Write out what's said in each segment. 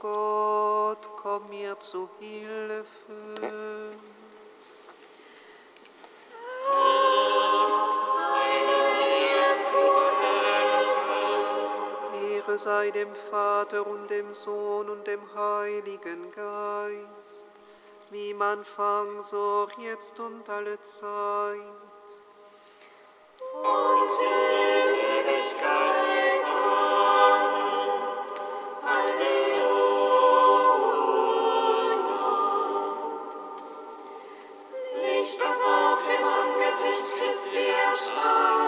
Gott, komm mir zu Hilfe. Ehre sei dem Vater und dem Sohn und dem Heiligen Geist, wie im Anfang, so jetzt und alle Zeit. Und ist dir stark.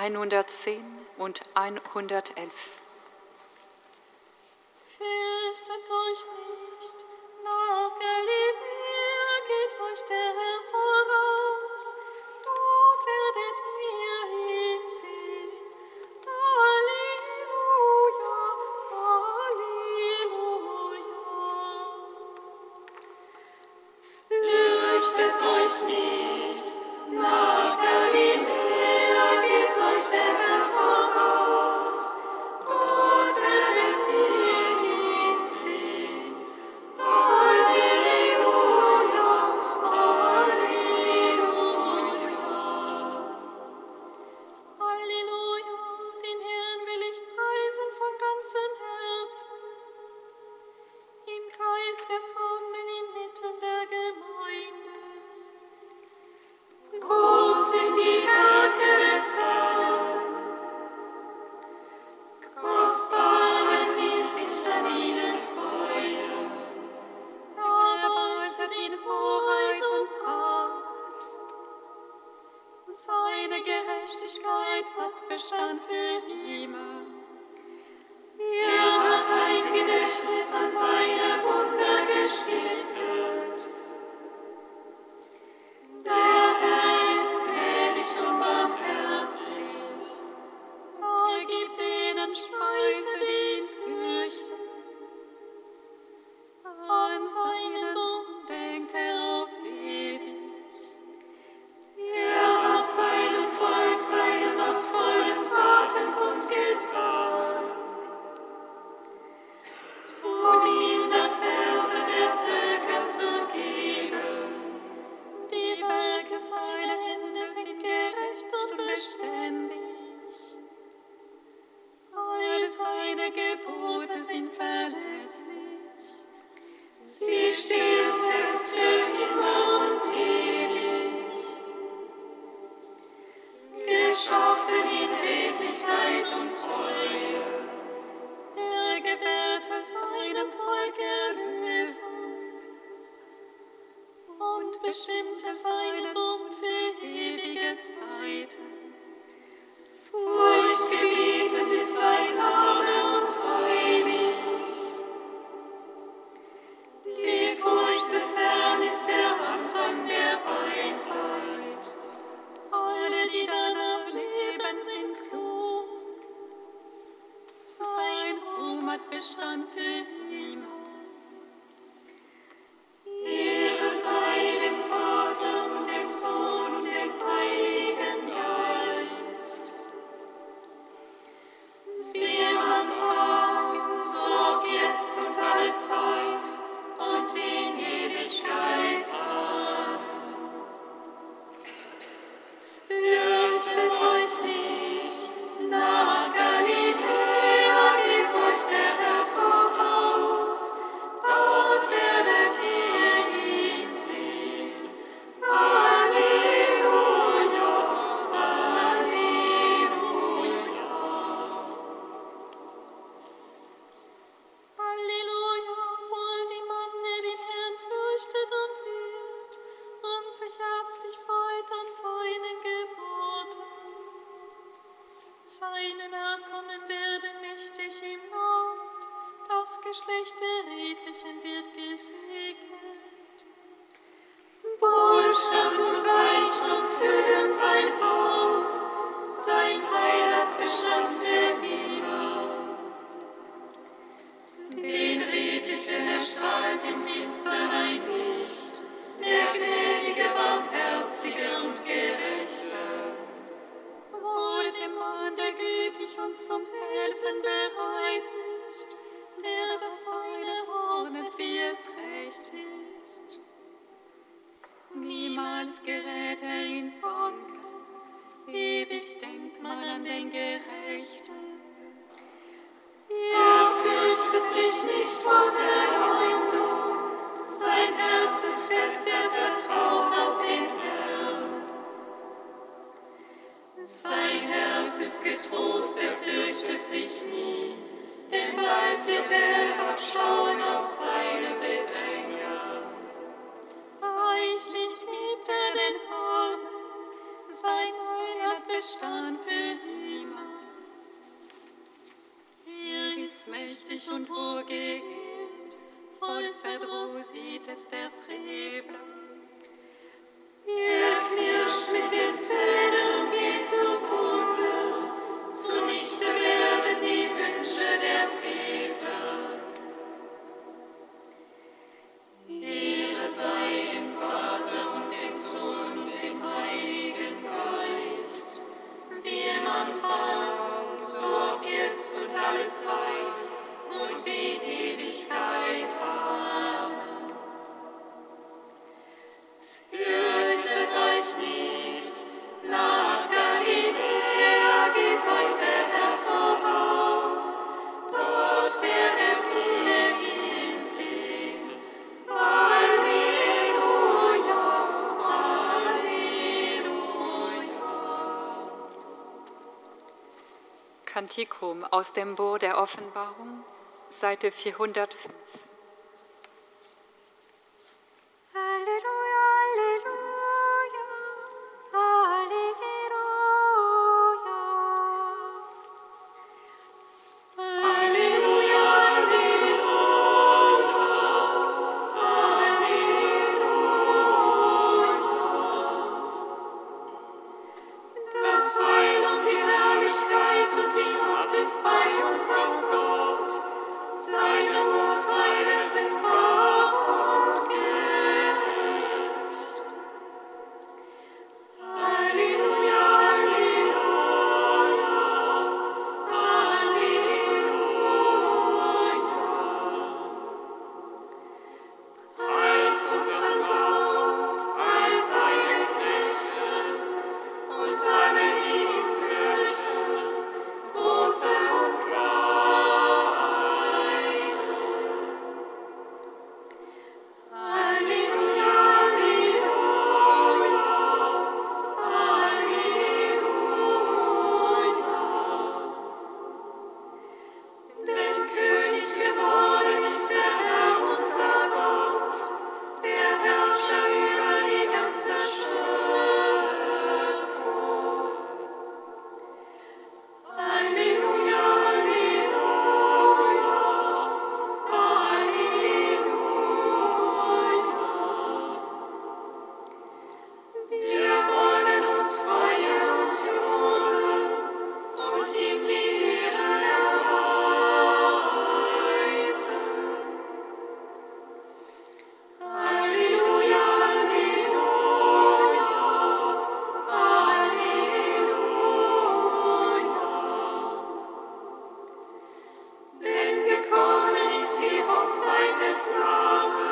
110 und 111. Fürchtet euch nicht, nach Galiläa geht euch der Herr voran. Niemals gerät er ins Wanken, ewig denkt man an den Gerechten. Er fürchtet sich nicht vor Verleumdung, sein Herz ist fest, er vertraut auf den Herrn. Sein Herz ist getrost, er fürchtet sich nie, denn bald wird er herabschauen auf seine Bedränger. Reichlich gibt er den Armen, sein Heil hat Bestand für immer. Er ist mächtig und hoch geehrt, voll Verdruss sieht es der Frevel. Er knirscht mit den Zähnen und geht zugrunde, zunichte werden die Wünsche der Frevler. Kantikum aus dem Buch der Offenbarung, Seite 405. die Hochzeit des Namens.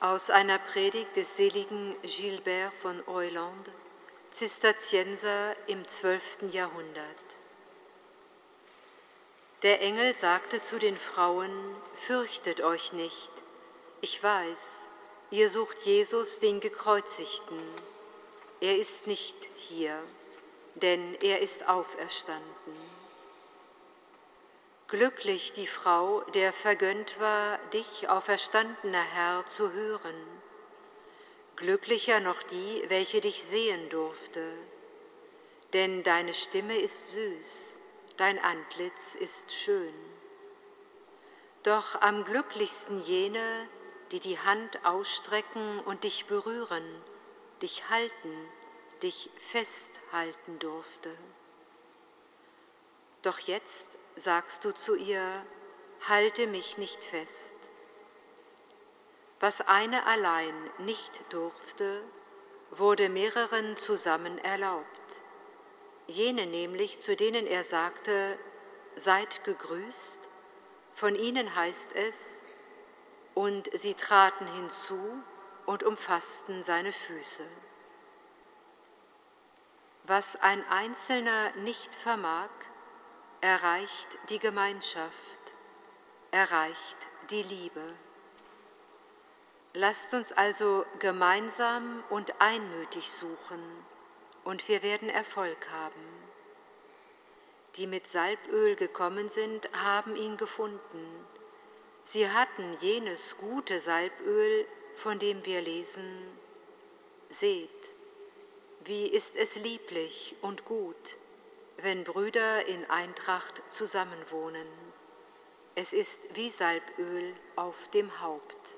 Aus einer Predigt des seligen Gilbert von Euland, Zisterzienser im 12. Jahrhundert. Der Engel sagte zu den Frauen, fürchtet euch nicht, ich weiß, ihr sucht Jesus, den Gekreuzigten. Er ist nicht hier, denn er ist auferstanden. Glücklich die Frau, der vergönnt war, dich, auferstandener Herr, zu hören. Glücklicher noch die, welche dich sehen durfte, denn deine Stimme ist süß dein Antlitz ist schön. Doch am glücklichsten jene, die die Hand ausstrecken und dich berühren, dich halten, dich festhalten durfte. Doch jetzt sagst du zu ihr, halte mich nicht fest. Was eine allein nicht durfte, wurde mehreren zusammen erlaubt jene nämlich, zu denen er sagte, seid gegrüßt, von ihnen heißt es, und sie traten hinzu und umfassten seine Füße. Was ein Einzelner nicht vermag, erreicht die Gemeinschaft, erreicht die Liebe. Lasst uns also gemeinsam und einmütig suchen, und wir werden Erfolg haben. Die mit Salböl gekommen sind, haben ihn gefunden. Sie hatten jenes gute Salböl, von dem wir lesen, Seht, wie ist es lieblich und gut, wenn Brüder in Eintracht zusammenwohnen. Es ist wie Salböl auf dem Haupt.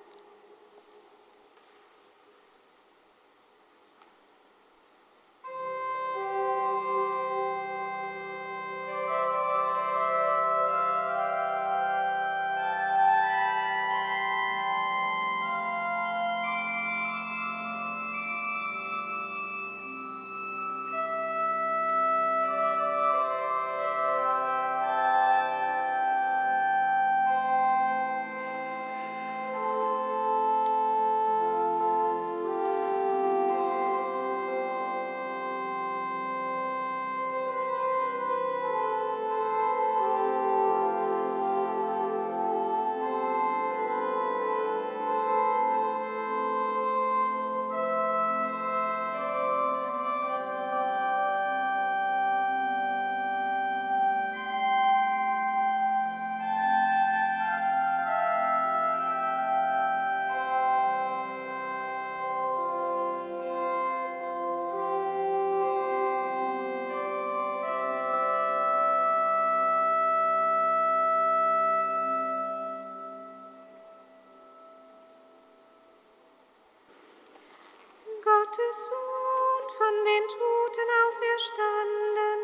Gottes Sohn von den Toten auferstanden,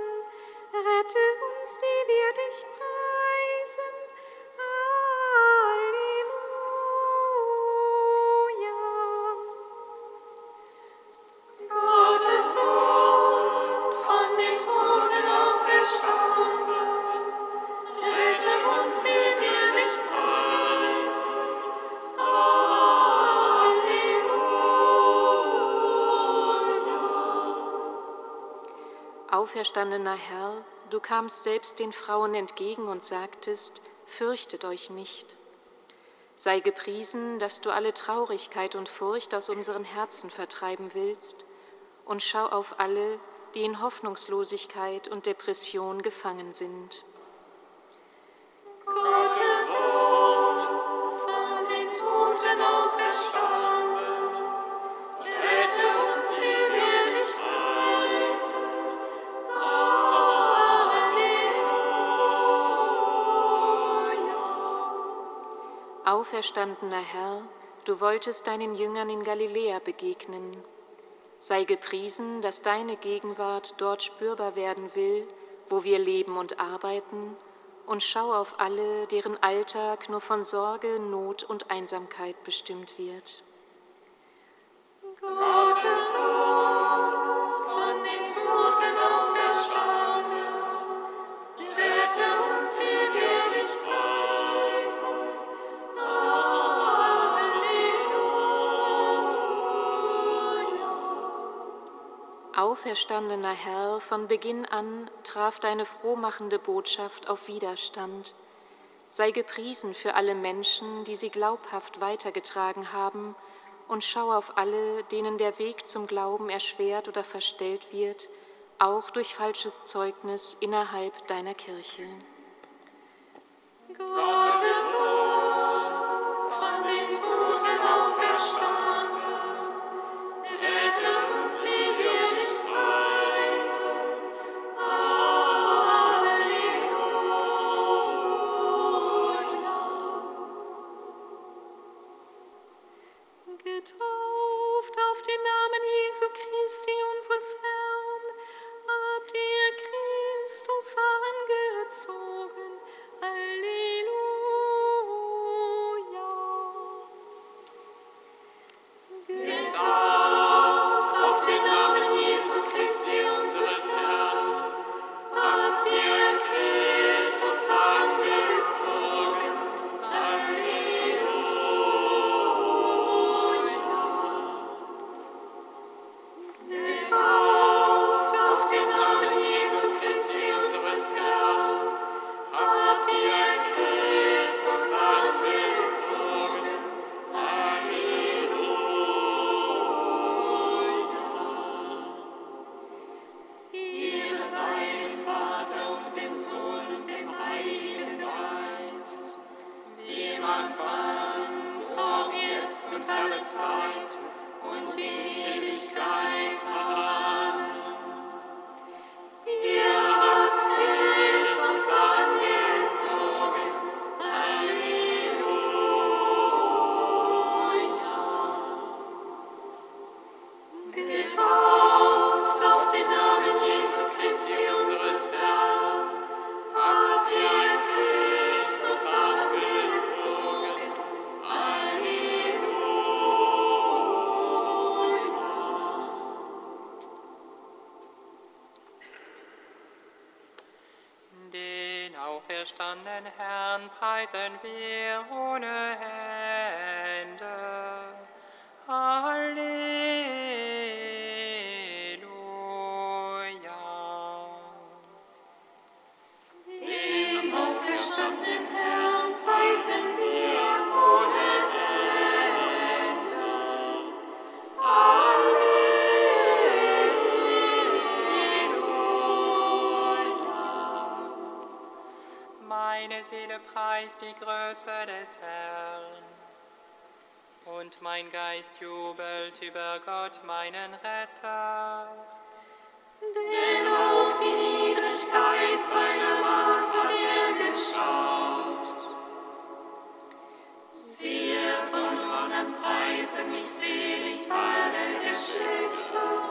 rette uns, die wir dich preisen. Auferstandener Herr, du kamst selbst den Frauen entgegen und sagtest, fürchtet euch nicht. Sei gepriesen, dass du alle Traurigkeit und Furcht aus unseren Herzen vertreiben willst, und schau auf alle, die in Hoffnungslosigkeit und Depression gefangen sind. Auferstandener Herr, du wolltest deinen Jüngern in Galiläa begegnen. Sei gepriesen, dass deine Gegenwart dort spürbar werden will, wo wir leben und arbeiten, und schau auf alle, deren Alltag nur von Sorge, Not und Einsamkeit bestimmt wird. Gottes Sohn, Auferstandener Herr, von Beginn an traf deine frohmachende Botschaft auf Widerstand. Sei gepriesen für alle Menschen, die sie glaubhaft weitergetragen haben, und schau auf alle, denen der Weg zum Glauben erschwert oder verstellt wird, auch durch falsches Zeugnis innerhalb deiner Kirche. Auferstandenen Herrn preisen wir ohne Ende. Halleluja. Preist die Größe des Herrn. Und mein Geist jubelt über Gott, meinen Retter. Denn auf die Niedrigkeit seiner Macht hat er geschaut. Siehe, von an preisen mich selig alle Geschlechter.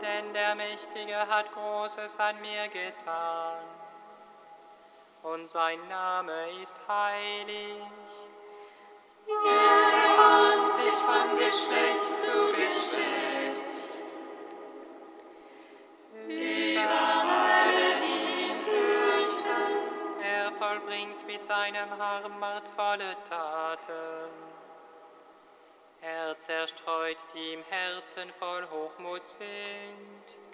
Denn der Mächtige hat Großes an mir getan. Und sein Name ist heilig. Er erbarmt sich von Geschlecht zu Geschlecht. Über alle, die ihn fürchten. Er vollbringt mit seinem Arm machtvolle Taten. Er zerstreut, die im Herzen voll Hochmut sind.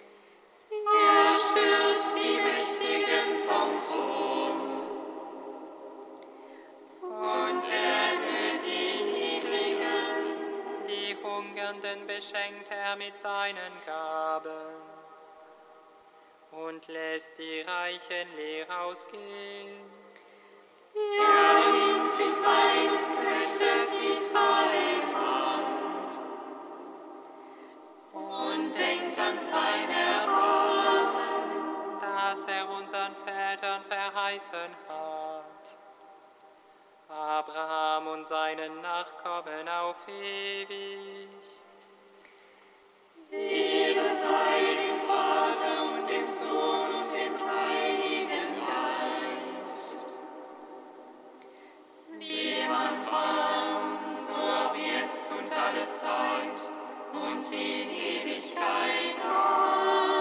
Beschenkt er mit seinen Gaben. Und lässt die Reichen leer ausgehen. Er nimmt sich seines Knechtes Israel an. Und denkt an sein Erbarmen, verheißen hat. Abraham und seinen Nachkommen auf ewig. Ehre sei dem Vater und dem Sohn und dem Heiligen Geist. Wie im Anfang, so auch jetzt und alle Zeit und in Ewigkeit. Amen.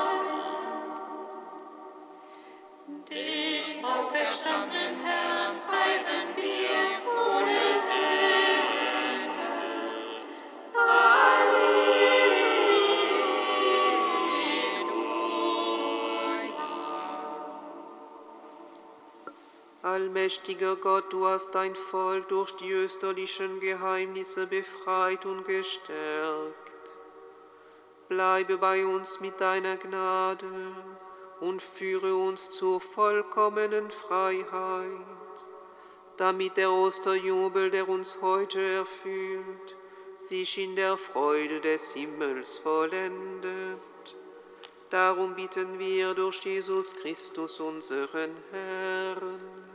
Allmächtiger Gott, du hast dein Volk durch die österlichen Geheimnisse befreit und gestärkt. Bleibe bei uns mit deiner Gnade und führe uns zur vollkommenen Freiheit damit der Osterjubel, der uns heute erfüllt, sich in der Freude des Himmels vollendet. Darum bitten wir durch Jesus Christus, unseren Herrn.